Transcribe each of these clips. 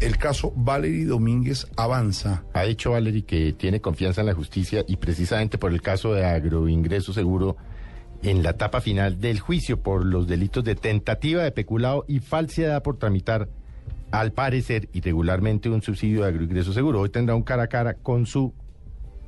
El caso Valery Domínguez avanza. Ha dicho Valery que tiene confianza en la justicia y precisamente por el caso de agroingreso seguro en la etapa final del juicio por los delitos de tentativa de peculado y falsedad por tramitar al parecer irregularmente un subsidio de agroingreso seguro. Hoy tendrá un cara a cara con su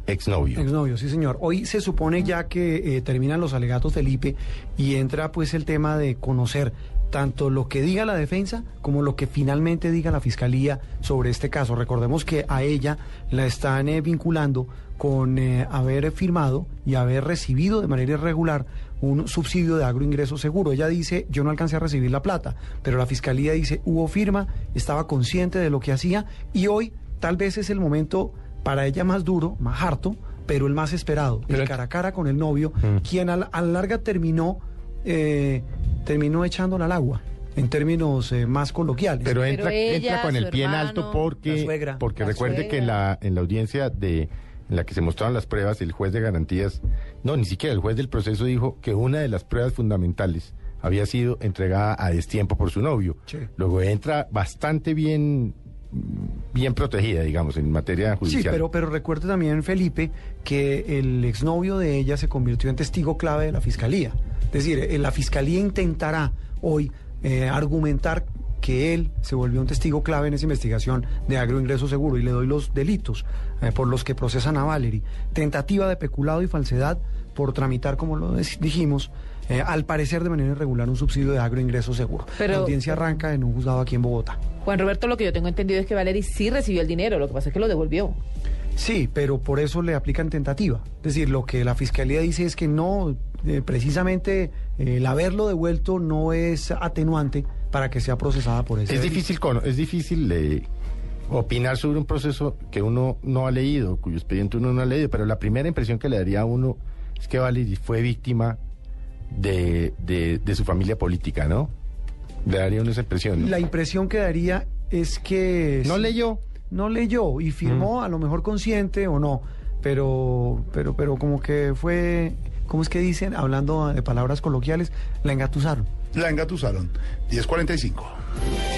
exnovio. Exnovio, sí señor. Hoy se supone ya que eh, terminan los alegatos Felipe y entra pues el tema de conocer tanto lo que diga la defensa como lo que finalmente diga la fiscalía sobre este caso. Recordemos que a ella la están eh, vinculando con eh, haber firmado y haber recibido de manera irregular un subsidio de agroingreso seguro. Ella dice, yo no alcancé a recibir la plata, pero la fiscalía dice, hubo firma, estaba consciente de lo que hacía y hoy tal vez es el momento para ella más duro, más harto, pero el más esperado, el cara a cara con el novio, quien a la, a la larga terminó, eh, terminó echándola al agua. En términos eh, más coloquiales. Pero entra, ella, entra con el pie en alto la porque, suegra. porque La recuerde que en la, en la audiencia de en la que se mostraron las pruebas, el juez de garantías, no, ni siquiera el juez del proceso dijo que una de las pruebas fundamentales había sido entregada a destiempo por su novio. Sí. Luego entra bastante bien, bien protegida, digamos, en materia judicial. Sí, pero, pero recuerde también, Felipe, que el exnovio de ella se convirtió en testigo clave de la fiscalía. Es decir, eh, la fiscalía intentará hoy eh, argumentar que él se volvió un testigo clave en esa investigación de agroingreso seguro y le doy los delitos eh, por los que procesan a Valery. Tentativa de peculado y falsedad por tramitar, como lo dijimos, eh, al parecer de manera irregular un subsidio de agroingreso seguro. Pero- la audiencia arranca en un juzgado aquí en Bogotá. Juan Roberto, lo que yo tengo entendido es que Valery sí recibió el dinero, lo que pasa es que lo devolvió. Sí, pero por eso le aplican tentativa. Es decir, lo que la fiscalía dice es que no, eh, precisamente el haberlo devuelto no es atenuante para que sea procesada por ese Es difícil, cono- es difícil eh, opinar sobre un proceso que uno no ha leído, cuyo expediente uno no ha leído, pero la primera impresión que le daría a uno es que Valery fue víctima de, de, de su familia política, ¿no? Le daría uno esa impresión. ¿no? La impresión que daría es que... No leyó. No leyó y firmó, a lo mejor consciente o no, pero, pero, pero como que fue, ¿cómo es que dicen? Hablando de palabras coloquiales, la engatusaron. La engatusaron. 10.45.